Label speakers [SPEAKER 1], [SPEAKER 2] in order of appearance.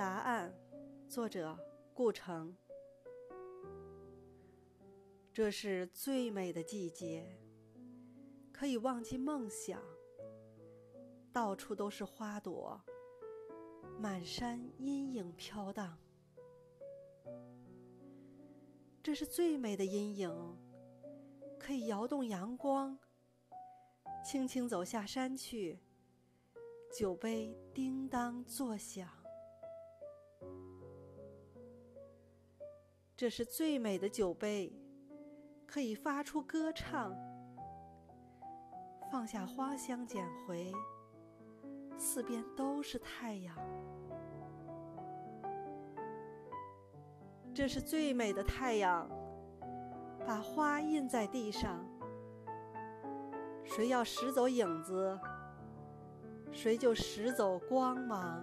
[SPEAKER 1] 答案，作者顾城。这是最美的季节，可以忘记梦想。到处都是花朵，满山阴影飘荡。这是最美的阴影，可以摇动阳光。轻轻走下山去，酒杯叮当作响。这是最美的酒杯，可以发出歌唱。放下花香，捡回。四边都是太阳，这是最美的太阳，把花印在地上。谁要拾走影子，谁就拾走光芒。